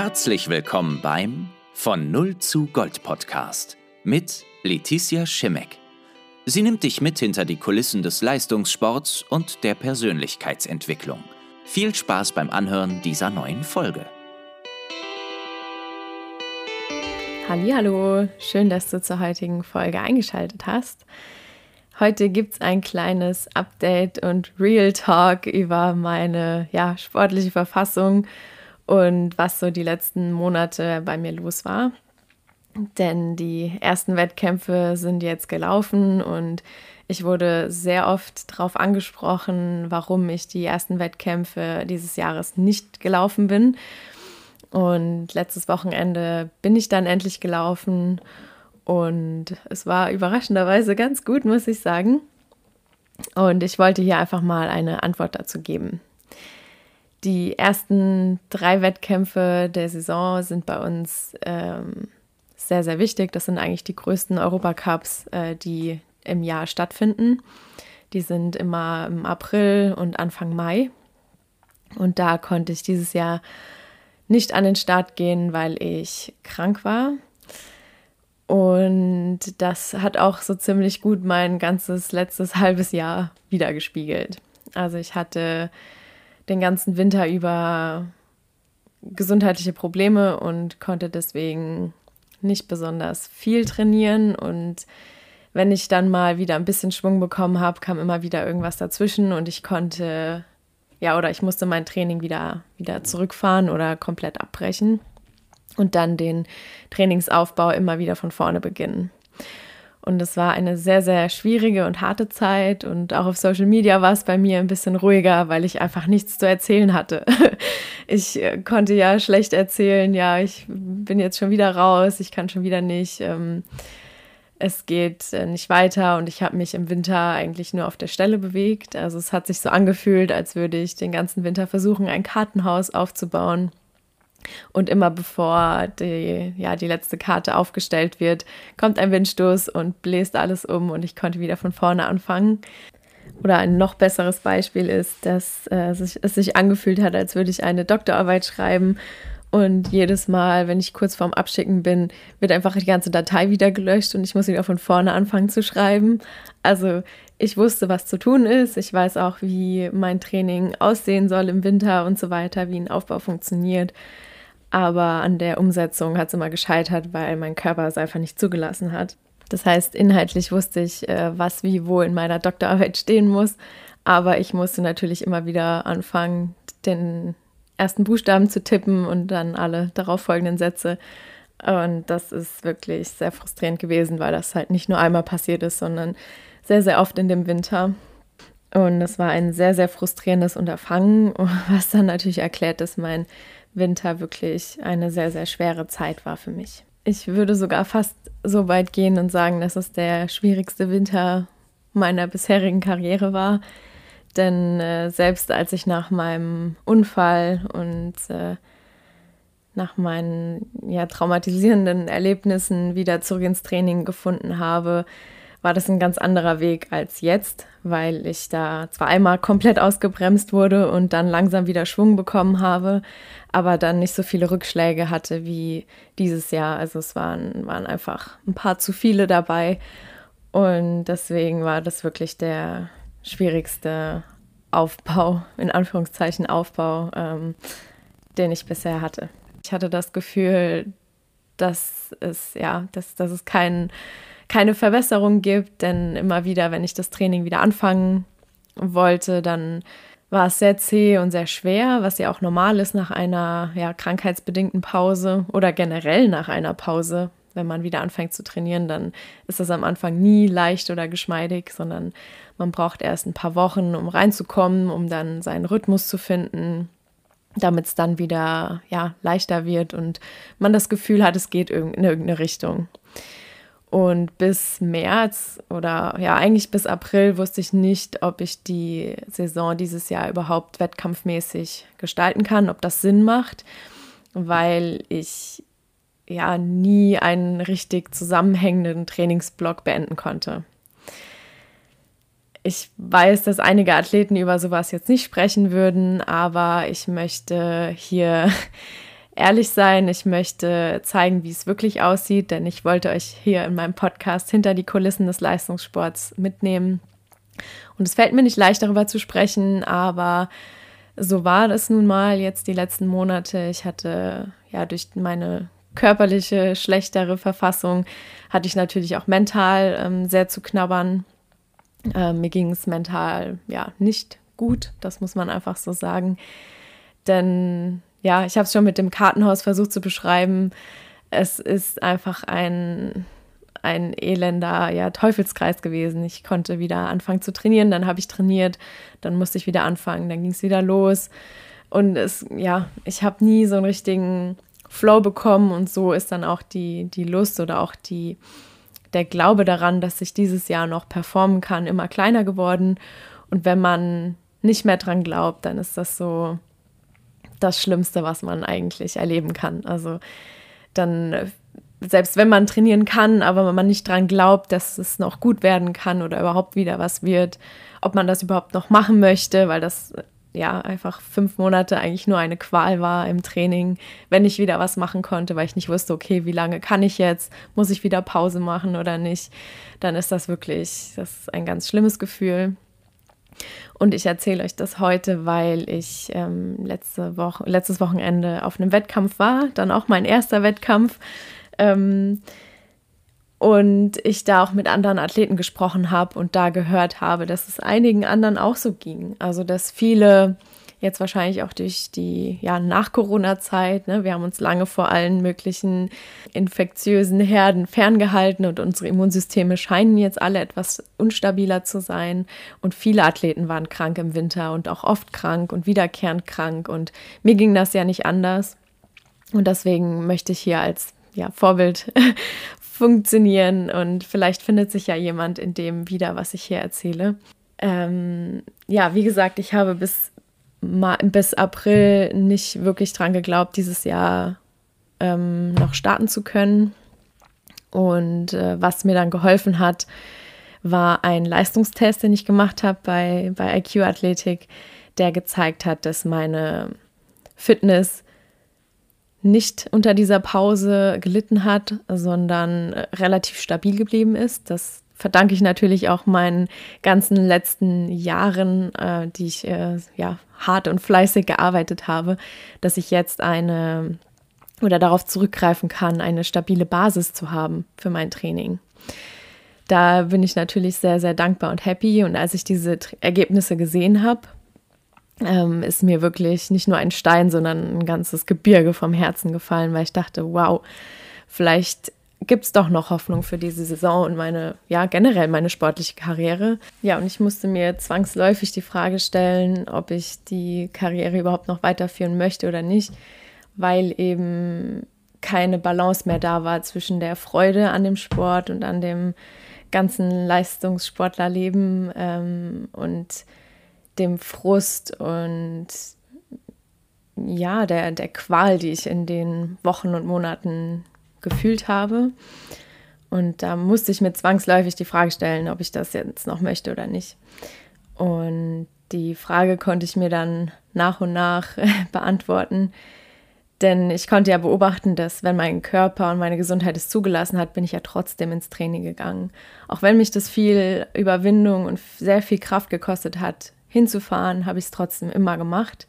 Herzlich willkommen beim Von Null zu Gold Podcast mit Letizia Schimek. Sie nimmt dich mit hinter die Kulissen des Leistungssports und der Persönlichkeitsentwicklung. Viel Spaß beim Anhören dieser neuen Folge. Hallo, schön, dass du zur heutigen Folge eingeschaltet hast. Heute gibt es ein kleines Update und Real Talk über meine ja, sportliche Verfassung und was so die letzten Monate bei mir los war. Denn die ersten Wettkämpfe sind jetzt gelaufen und ich wurde sehr oft darauf angesprochen, warum ich die ersten Wettkämpfe dieses Jahres nicht gelaufen bin. Und letztes Wochenende bin ich dann endlich gelaufen und es war überraschenderweise ganz gut, muss ich sagen. Und ich wollte hier einfach mal eine Antwort dazu geben. Die ersten drei Wettkämpfe der Saison sind bei uns ähm, sehr, sehr wichtig. Das sind eigentlich die größten Europacups, äh, die im Jahr stattfinden. Die sind immer im April und Anfang Mai. Und da konnte ich dieses Jahr nicht an den Start gehen, weil ich krank war. Und das hat auch so ziemlich gut mein ganzes letztes halbes Jahr wiedergespiegelt. Also ich hatte den ganzen Winter über gesundheitliche Probleme und konnte deswegen nicht besonders viel trainieren. Und wenn ich dann mal wieder ein bisschen Schwung bekommen habe, kam immer wieder irgendwas dazwischen und ich konnte, ja, oder ich musste mein Training wieder, wieder zurückfahren oder komplett abbrechen und dann den Trainingsaufbau immer wieder von vorne beginnen. Und es war eine sehr, sehr schwierige und harte Zeit. Und auch auf Social Media war es bei mir ein bisschen ruhiger, weil ich einfach nichts zu erzählen hatte. Ich äh, konnte ja schlecht erzählen, ja, ich bin jetzt schon wieder raus, ich kann schon wieder nicht. Ähm, es geht äh, nicht weiter und ich habe mich im Winter eigentlich nur auf der Stelle bewegt. Also es hat sich so angefühlt, als würde ich den ganzen Winter versuchen, ein Kartenhaus aufzubauen und immer bevor die, ja, die letzte Karte aufgestellt wird, kommt ein Windstoß und bläst alles um und ich konnte wieder von vorne anfangen. Oder ein noch besseres Beispiel ist, dass äh, es sich angefühlt hat, als würde ich eine Doktorarbeit schreiben und jedes Mal, wenn ich kurz vorm Abschicken bin, wird einfach die ganze Datei wieder gelöscht und ich muss wieder von vorne anfangen zu schreiben. Also ich wusste, was zu tun ist. Ich weiß auch, wie mein Training aussehen soll im Winter und so weiter, wie ein Aufbau funktioniert. Aber an der Umsetzung hat es immer gescheitert, weil mein Körper es einfach nicht zugelassen hat. Das heißt, inhaltlich wusste ich, äh, was wie wo in meiner Doktorarbeit stehen muss. Aber ich musste natürlich immer wieder anfangen, den ersten Buchstaben zu tippen und dann alle darauffolgenden Sätze. Und das ist wirklich sehr frustrierend gewesen, weil das halt nicht nur einmal passiert ist, sondern sehr, sehr oft in dem Winter. Und es war ein sehr, sehr frustrierendes Unterfangen, was dann natürlich erklärt, dass mein Winter wirklich eine sehr, sehr schwere Zeit war für mich. Ich würde sogar fast so weit gehen und sagen, dass es der schwierigste Winter meiner bisherigen Karriere war. Denn äh, selbst als ich nach meinem Unfall und äh, nach meinen ja, traumatisierenden Erlebnissen wieder zurück ins Training gefunden habe, war das ein ganz anderer Weg als jetzt, weil ich da zwar einmal komplett ausgebremst wurde und dann langsam wieder Schwung bekommen habe, aber dann nicht so viele Rückschläge hatte wie dieses Jahr. Also es waren, waren einfach ein paar zu viele dabei und deswegen war das wirklich der schwierigste Aufbau, in Anführungszeichen Aufbau, ähm, den ich bisher hatte. Ich hatte das Gefühl, dass es, ja, dass, dass es kein keine Verbesserung gibt, denn immer wieder, wenn ich das Training wieder anfangen wollte, dann war es sehr zäh und sehr schwer, was ja auch normal ist nach einer ja, krankheitsbedingten Pause oder generell nach einer Pause. Wenn man wieder anfängt zu trainieren, dann ist das am Anfang nie leicht oder geschmeidig, sondern man braucht erst ein paar Wochen, um reinzukommen, um dann seinen Rhythmus zu finden, damit es dann wieder ja, leichter wird und man das Gefühl hat, es geht in irgendeine Richtung. Und bis März oder ja, eigentlich bis April wusste ich nicht, ob ich die Saison dieses Jahr überhaupt wettkampfmäßig gestalten kann, ob das Sinn macht, weil ich ja nie einen richtig zusammenhängenden Trainingsblock beenden konnte. Ich weiß, dass einige Athleten über sowas jetzt nicht sprechen würden, aber ich möchte hier ehrlich sein, ich möchte zeigen, wie es wirklich aussieht, denn ich wollte euch hier in meinem Podcast hinter die Kulissen des Leistungssports mitnehmen. Und es fällt mir nicht leicht, darüber zu sprechen, aber so war das nun mal jetzt die letzten Monate. Ich hatte ja durch meine körperliche, schlechtere Verfassung, hatte ich natürlich auch mental ähm, sehr zu knabbern. Ähm, mir ging es mental ja nicht gut, das muss man einfach so sagen. Denn ja, ich habe es schon mit dem Kartenhaus versucht zu beschreiben. Es ist einfach ein, ein elender ja, Teufelskreis gewesen. Ich konnte wieder anfangen zu trainieren, dann habe ich trainiert, dann musste ich wieder anfangen, dann ging es wieder los. Und es, ja, ich habe nie so einen richtigen Flow bekommen und so ist dann auch die, die Lust oder auch die, der Glaube daran, dass ich dieses Jahr noch performen kann, immer kleiner geworden. Und wenn man nicht mehr dran glaubt, dann ist das so, das Schlimmste, was man eigentlich erleben kann. Also dann, selbst wenn man trainieren kann, aber wenn man nicht dran glaubt, dass es noch gut werden kann oder überhaupt wieder was wird, ob man das überhaupt noch machen möchte, weil das ja einfach fünf Monate eigentlich nur eine Qual war im Training, wenn ich wieder was machen konnte, weil ich nicht wusste, okay, wie lange kann ich jetzt, muss ich wieder Pause machen oder nicht, dann ist das wirklich, das ist ein ganz schlimmes Gefühl. Und ich erzähle euch das heute, weil ich ähm, letzte Woche, letztes Wochenende auf einem Wettkampf war, dann auch mein erster Wettkampf. Ähm, und ich da auch mit anderen Athleten gesprochen habe und da gehört habe, dass es einigen anderen auch so ging. Also dass viele Jetzt wahrscheinlich auch durch die ja, Nach-Corona-Zeit. Ne? Wir haben uns lange vor allen möglichen infektiösen Herden ferngehalten und unsere Immunsysteme scheinen jetzt alle etwas unstabiler zu sein. Und viele Athleten waren krank im Winter und auch oft krank und wiederkehrend krank. Und mir ging das ja nicht anders. Und deswegen möchte ich hier als ja, Vorbild funktionieren und vielleicht findet sich ja jemand in dem wieder, was ich hier erzähle. Ähm, ja, wie gesagt, ich habe bis bis April nicht wirklich dran geglaubt, dieses Jahr ähm, noch starten zu können. Und äh, was mir dann geholfen hat, war ein Leistungstest, den ich gemacht habe bei, bei IQ Athletik, der gezeigt hat, dass meine Fitness nicht unter dieser Pause gelitten hat, sondern relativ stabil geblieben ist. Das verdanke ich natürlich auch meinen ganzen letzten Jahren, äh, die ich äh, ja hart und fleißig gearbeitet habe, dass ich jetzt eine oder darauf zurückgreifen kann, eine stabile Basis zu haben für mein Training. Da bin ich natürlich sehr, sehr dankbar und happy. Und als ich diese Ergebnisse gesehen habe, ähm, ist mir wirklich nicht nur ein Stein, sondern ein ganzes Gebirge vom Herzen gefallen, weil ich dachte, wow, vielleicht gibt es doch noch Hoffnung für diese Saison und meine, ja, generell meine sportliche Karriere. Ja, und ich musste mir zwangsläufig die Frage stellen, ob ich die Karriere überhaupt noch weiterführen möchte oder nicht, weil eben keine Balance mehr da war zwischen der Freude an dem Sport und an dem ganzen Leistungssportlerleben ähm, und dem Frust und ja, der, der Qual, die ich in den Wochen und Monaten gefühlt habe. Und da musste ich mir zwangsläufig die Frage stellen, ob ich das jetzt noch möchte oder nicht. Und die Frage konnte ich mir dann nach und nach beantworten. Denn ich konnte ja beobachten, dass wenn mein Körper und meine Gesundheit es zugelassen hat, bin ich ja trotzdem ins Training gegangen. Auch wenn mich das viel Überwindung und sehr viel Kraft gekostet hat, hinzufahren, habe ich es trotzdem immer gemacht.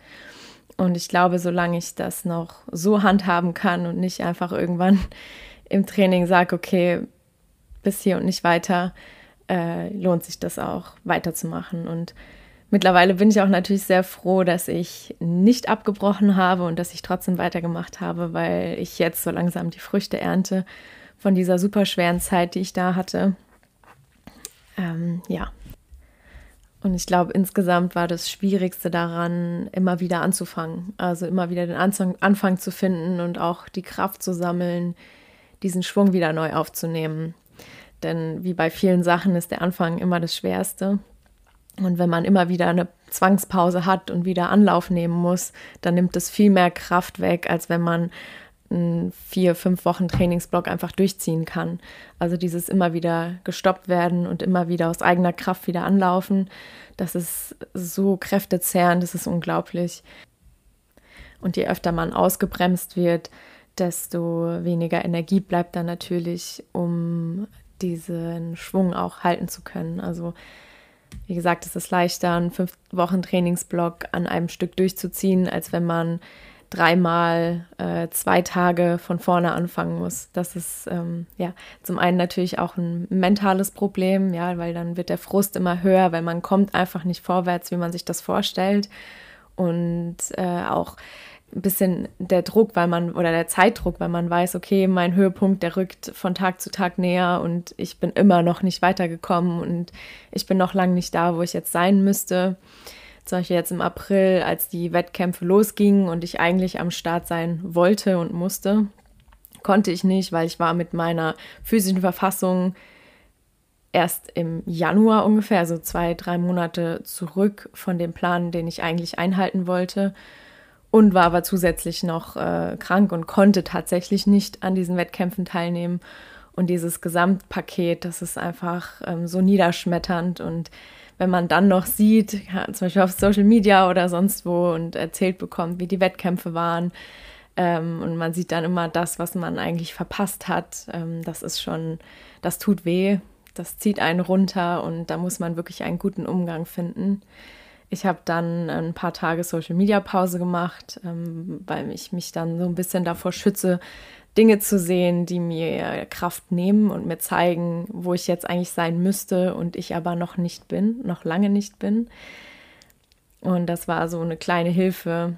Und ich glaube, solange ich das noch so handhaben kann und nicht einfach irgendwann im Training sage, okay, bis hier und nicht weiter, äh, lohnt sich das auch weiterzumachen. Und mittlerweile bin ich auch natürlich sehr froh, dass ich nicht abgebrochen habe und dass ich trotzdem weitergemacht habe, weil ich jetzt so langsam die Früchte ernte von dieser super schweren Zeit, die ich da hatte. Ähm, ja, und ich glaube, insgesamt war das Schwierigste daran, immer wieder anzufangen. Also immer wieder den Anfang zu finden und auch die Kraft zu sammeln, diesen Schwung wieder neu aufzunehmen. Denn wie bei vielen Sachen ist der Anfang immer das Schwerste. Und wenn man immer wieder eine Zwangspause hat und wieder Anlauf nehmen muss, dann nimmt es viel mehr Kraft weg, als wenn man einen vier, fünf Wochen Trainingsblock einfach durchziehen kann. Also dieses immer wieder gestoppt werden und immer wieder aus eigener Kraft wieder anlaufen, das ist so kräftezehrend, das ist unglaublich. Und je öfter man ausgebremst wird, desto weniger Energie bleibt dann natürlich, um diesen Schwung auch halten zu können. Also wie gesagt, es ist leichter, einen fünf Wochen Trainingsblock an einem Stück durchzuziehen, als wenn man dreimal äh, zwei Tage von vorne anfangen muss. Das ist ähm, ja zum einen natürlich auch ein mentales Problem, ja, weil dann wird der Frust immer höher, weil man kommt einfach nicht vorwärts, wie man sich das vorstellt. Und äh, auch ein bisschen der Druck, weil man, oder der Zeitdruck, weil man weiß, okay, mein Höhepunkt, der rückt von Tag zu Tag näher und ich bin immer noch nicht weitergekommen und ich bin noch lange nicht da, wo ich jetzt sein müsste. Zum Beispiel jetzt im April, als die Wettkämpfe losgingen und ich eigentlich am Start sein wollte und musste, konnte ich nicht, weil ich war mit meiner physischen Verfassung erst im Januar ungefähr, also zwei, drei Monate zurück von dem Plan, den ich eigentlich einhalten wollte und war aber zusätzlich noch äh, krank und konnte tatsächlich nicht an diesen Wettkämpfen teilnehmen. Und dieses Gesamtpaket, das ist einfach ähm, so niederschmetternd. Und wenn man dann noch sieht, ja, zum Beispiel auf Social Media oder sonst wo und erzählt bekommt, wie die Wettkämpfe waren, ähm, und man sieht dann immer das, was man eigentlich verpasst hat, ähm, das ist schon, das tut weh, das zieht einen runter und da muss man wirklich einen guten Umgang finden. Ich habe dann ein paar Tage Social Media Pause gemacht, ähm, weil ich mich dann so ein bisschen davor schütze, Dinge zu sehen, die mir Kraft nehmen und mir zeigen, wo ich jetzt eigentlich sein müsste und ich aber noch nicht bin, noch lange nicht bin. Und das war so eine kleine Hilfe,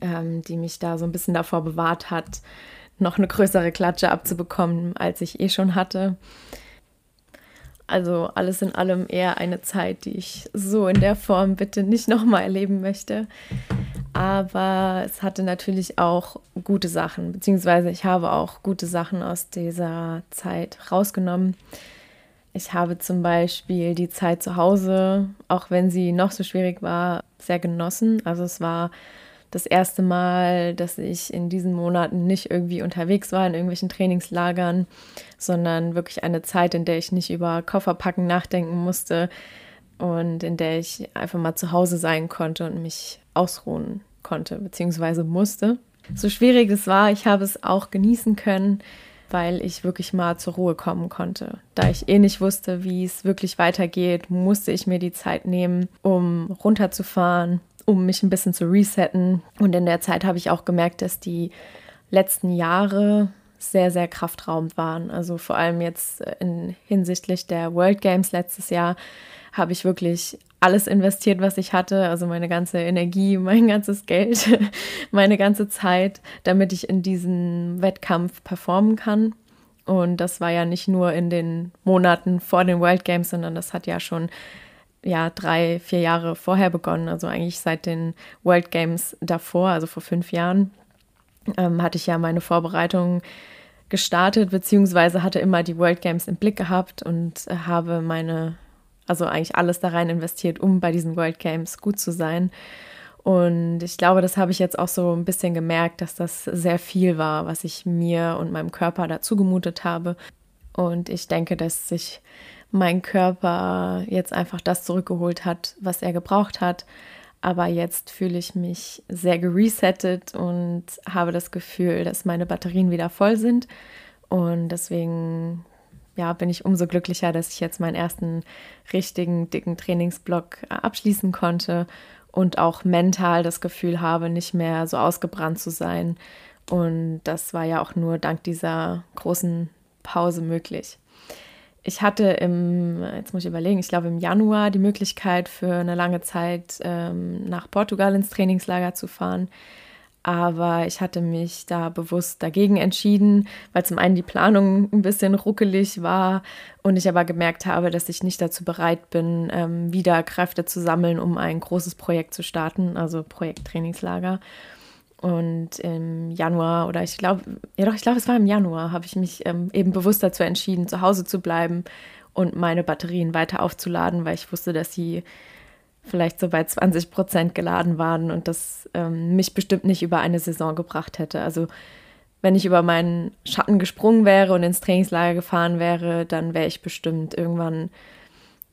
ähm, die mich da so ein bisschen davor bewahrt hat, noch eine größere Klatsche abzubekommen, als ich eh schon hatte. Also alles in allem eher eine Zeit, die ich so in der Form bitte nicht nochmal erleben möchte. Aber es hatte natürlich auch gute Sachen, beziehungsweise ich habe auch gute Sachen aus dieser Zeit rausgenommen. Ich habe zum Beispiel die Zeit zu Hause, auch wenn sie noch so schwierig war, sehr genossen. Also es war das erste Mal, dass ich in diesen Monaten nicht irgendwie unterwegs war in irgendwelchen Trainingslagern, sondern wirklich eine Zeit, in der ich nicht über Kofferpacken nachdenken musste und in der ich einfach mal zu Hause sein konnte und mich ausruhen konnte bzw. musste. So schwierig es war, ich habe es auch genießen können, weil ich wirklich mal zur Ruhe kommen konnte. Da ich eh nicht wusste, wie es wirklich weitergeht, musste ich mir die Zeit nehmen, um runterzufahren, um mich ein bisschen zu resetten. Und in der Zeit habe ich auch gemerkt, dass die letzten Jahre sehr, sehr kraftraumend waren. Also vor allem jetzt in hinsichtlich der World Games letztes Jahr habe ich wirklich alles investiert, was ich hatte, also meine ganze Energie, mein ganzes Geld, meine ganze Zeit, damit ich in diesem Wettkampf performen kann. Und das war ja nicht nur in den Monaten vor den World Games, sondern das hat ja schon ja drei, vier Jahre vorher begonnen, also eigentlich seit den World Games davor, also vor fünf Jahren, ähm, hatte ich ja meine Vorbereitungen gestartet, beziehungsweise hatte immer die World Games im Blick gehabt und äh, habe meine, also eigentlich alles da rein investiert, um bei diesen World Games gut zu sein. Und ich glaube, das habe ich jetzt auch so ein bisschen gemerkt, dass das sehr viel war, was ich mir und meinem Körper dazu gemutet habe. Und ich denke, dass sich mein Körper jetzt einfach das zurückgeholt hat, was er gebraucht hat. Aber jetzt fühle ich mich sehr geresettet und habe das Gefühl, dass meine Batterien wieder voll sind. Und deswegen ja, bin ich umso glücklicher, dass ich jetzt meinen ersten richtigen dicken Trainingsblock abschließen konnte und auch mental das Gefühl habe, nicht mehr so ausgebrannt zu sein. Und das war ja auch nur dank dieser großen Pause möglich. Ich hatte im, jetzt muss ich überlegen, ich glaube im Januar die Möglichkeit für eine lange Zeit ähm, nach Portugal ins Trainingslager zu fahren. Aber ich hatte mich da bewusst dagegen entschieden, weil zum einen die Planung ein bisschen ruckelig war und ich aber gemerkt habe, dass ich nicht dazu bereit bin, ähm, wieder Kräfte zu sammeln, um ein großes Projekt zu starten, also Projekt Trainingslager. Und im Januar oder ich glaube, ja doch, ich glaube, es war im Januar, habe ich mich ähm, eben bewusst dazu entschieden, zu Hause zu bleiben und meine Batterien weiter aufzuladen, weil ich wusste, dass sie vielleicht so bei 20 Prozent geladen waren und das ähm, mich bestimmt nicht über eine Saison gebracht hätte. Also wenn ich über meinen Schatten gesprungen wäre und ins Trainingslager gefahren wäre, dann wäre ich bestimmt irgendwann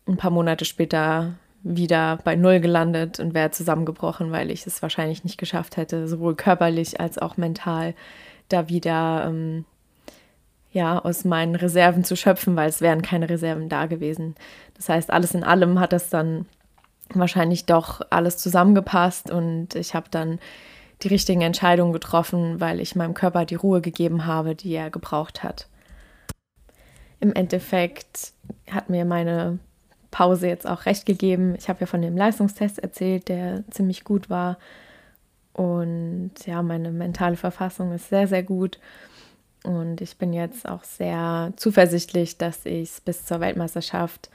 ein paar Monate später wieder bei Null gelandet und wäre zusammengebrochen, weil ich es wahrscheinlich nicht geschafft hätte, sowohl körperlich als auch mental da wieder ähm, ja, aus meinen Reserven zu schöpfen, weil es wären keine Reserven da gewesen. Das heißt, alles in allem hat das dann wahrscheinlich doch alles zusammengepasst und ich habe dann die richtigen Entscheidungen getroffen, weil ich meinem Körper die Ruhe gegeben habe, die er gebraucht hat. Im Endeffekt hat mir meine Pause jetzt auch recht gegeben. Ich habe ja von dem Leistungstest erzählt, der ziemlich gut war. Und ja, meine mentale Verfassung ist sehr, sehr gut. Und ich bin jetzt auch sehr zuversichtlich, dass ich es bis zur Weltmeisterschaft,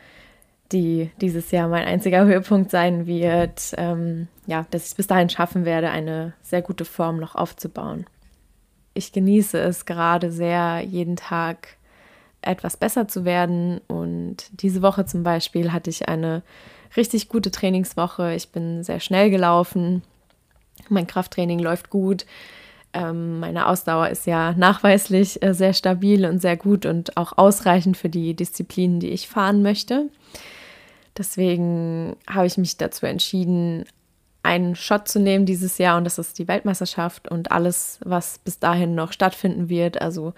die dieses Jahr mein einziger Höhepunkt sein wird, ähm, ja, dass ich es bis dahin schaffen werde, eine sehr gute Form noch aufzubauen. Ich genieße es gerade sehr, jeden Tag etwas besser zu werden. Und diese Woche zum Beispiel hatte ich eine richtig gute Trainingswoche. Ich bin sehr schnell gelaufen. Mein Krafttraining läuft gut. Ähm, meine Ausdauer ist ja nachweislich äh, sehr stabil und sehr gut und auch ausreichend für die Disziplinen, die ich fahren möchte. Deswegen habe ich mich dazu entschieden, einen Shot zu nehmen dieses Jahr und das ist die Weltmeisterschaft und alles, was bis dahin noch stattfinden wird. Also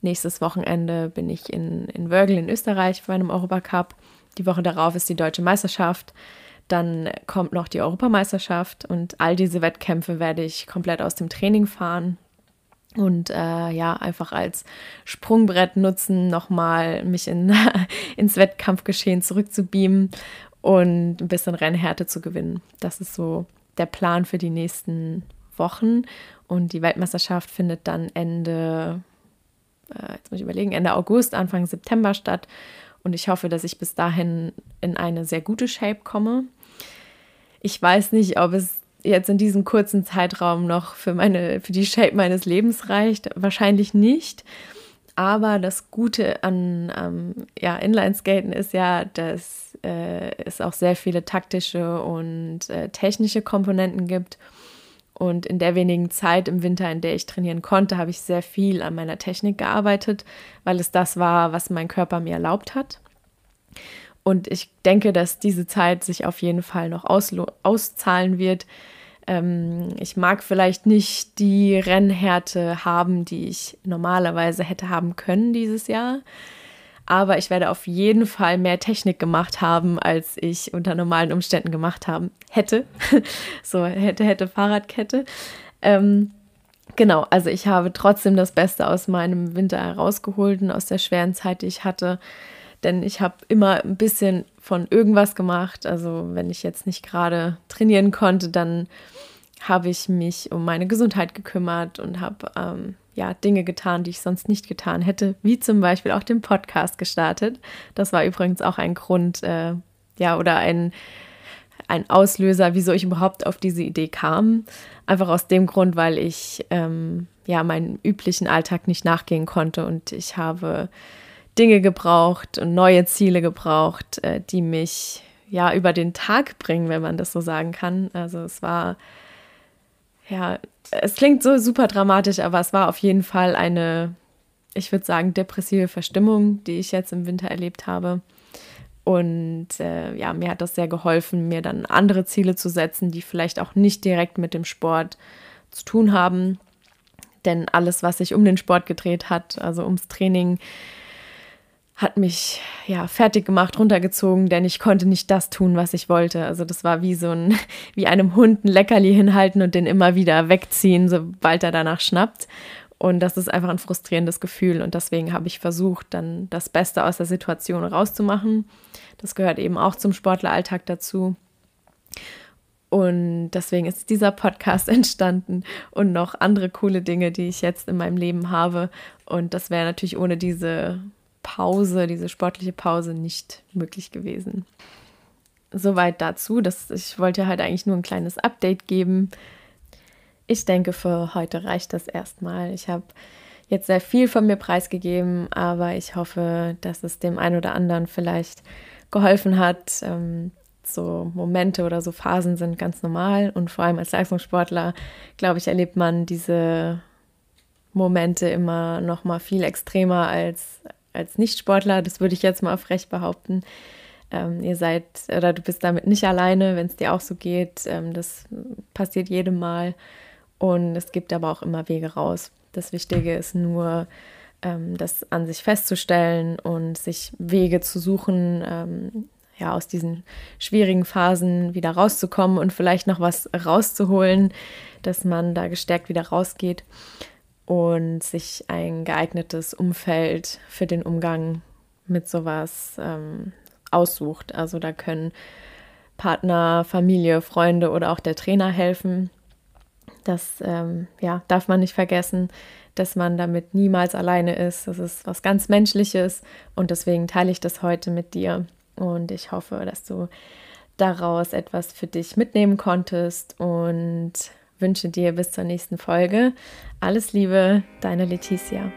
nächstes Wochenende bin ich in, in Wörgl in Österreich bei einem Europacup. Die Woche darauf ist die deutsche Meisterschaft. Dann kommt noch die Europameisterschaft und all diese Wettkämpfe werde ich komplett aus dem Training fahren und äh, ja, einfach als Sprungbrett nutzen, nochmal mich in, ins Wettkampfgeschehen zurückzubeamen und ein bisschen Rennhärte zu gewinnen. Das ist so der Plan für die nächsten Wochen. Und die Weltmeisterschaft findet dann Ende, äh, jetzt muss ich überlegen, Ende August, Anfang September statt. Und ich hoffe, dass ich bis dahin in eine sehr gute Shape komme. Ich weiß nicht, ob es jetzt in diesem kurzen Zeitraum noch für meine, für die Shape meines Lebens reicht. Wahrscheinlich nicht. Aber das Gute an ähm, ja, Inlineskaten ist ja, dass äh, es auch sehr viele taktische und äh, technische Komponenten gibt. Und in der wenigen Zeit im Winter, in der ich trainieren konnte, habe ich sehr viel an meiner Technik gearbeitet, weil es das war, was mein Körper mir erlaubt hat. Und ich denke, dass diese Zeit sich auf jeden Fall noch auszahlen wird. Ähm, ich mag vielleicht nicht die Rennhärte haben, die ich normalerweise hätte haben können dieses Jahr. Aber ich werde auf jeden Fall mehr Technik gemacht haben, als ich unter normalen Umständen gemacht haben hätte. so hätte, hätte Fahrradkette. Ähm, genau, also ich habe trotzdem das Beste aus meinem Winter herausgeholt und aus der schweren Zeit, die ich hatte denn ich habe immer ein bisschen von irgendwas gemacht. Also wenn ich jetzt nicht gerade trainieren konnte, dann habe ich mich um meine Gesundheit gekümmert und habe ähm, ja Dinge getan, die ich sonst nicht getan hätte, wie zum Beispiel auch den Podcast gestartet. Das war übrigens auch ein Grund, äh, ja oder ein ein Auslöser, wieso ich überhaupt auf diese Idee kam. Einfach aus dem Grund, weil ich ähm, ja meinen üblichen Alltag nicht nachgehen konnte und ich habe Dinge gebraucht und neue Ziele gebraucht, äh, die mich ja über den Tag bringen, wenn man das so sagen kann. Also es war, ja, es klingt so super dramatisch, aber es war auf jeden Fall eine, ich würde sagen, depressive Verstimmung, die ich jetzt im Winter erlebt habe. Und äh, ja, mir hat das sehr geholfen, mir dann andere Ziele zu setzen, die vielleicht auch nicht direkt mit dem Sport zu tun haben. Denn alles, was sich um den Sport gedreht hat, also ums Training, hat mich ja fertig gemacht, runtergezogen, denn ich konnte nicht das tun, was ich wollte. Also das war wie so ein, wie einem Hund ein Leckerli hinhalten und den immer wieder wegziehen, sobald er danach schnappt. Und das ist einfach ein frustrierendes Gefühl. Und deswegen habe ich versucht, dann das Beste aus der Situation rauszumachen. Das gehört eben auch zum Sportleralltag dazu. Und deswegen ist dieser Podcast entstanden und noch andere coole Dinge, die ich jetzt in meinem Leben habe. Und das wäre natürlich ohne diese Pause, diese sportliche Pause nicht möglich gewesen. Soweit dazu. dass ich wollte halt eigentlich nur ein kleines Update geben. Ich denke, für heute reicht das erstmal. Ich habe jetzt sehr viel von mir preisgegeben, aber ich hoffe, dass es dem einen oder anderen vielleicht geholfen hat. Ähm, so Momente oder so Phasen sind ganz normal und vor allem als Leistungssportler, glaube ich, erlebt man diese Momente immer noch mal viel extremer als als Nichtsportler, das würde ich jetzt mal frech behaupten. Ähm, ihr seid oder du bist damit nicht alleine, wenn es dir auch so geht. Ähm, das passiert jedem Mal. Und es gibt aber auch immer Wege raus. Das Wichtige ist nur, ähm, das an sich festzustellen und sich Wege zu suchen, ähm, ja, aus diesen schwierigen Phasen wieder rauszukommen und vielleicht noch was rauszuholen, dass man da gestärkt wieder rausgeht und sich ein geeignetes Umfeld für den Umgang mit sowas ähm, aussucht. Also da können Partner, Familie, Freunde oder auch der Trainer helfen. Das ähm, ja, darf man nicht vergessen, dass man damit niemals alleine ist. Das ist was ganz Menschliches und deswegen teile ich das heute mit dir. Und ich hoffe, dass du daraus etwas für dich mitnehmen konntest und wünsche dir bis zur nächsten Folge alles Liebe, deine Leticia.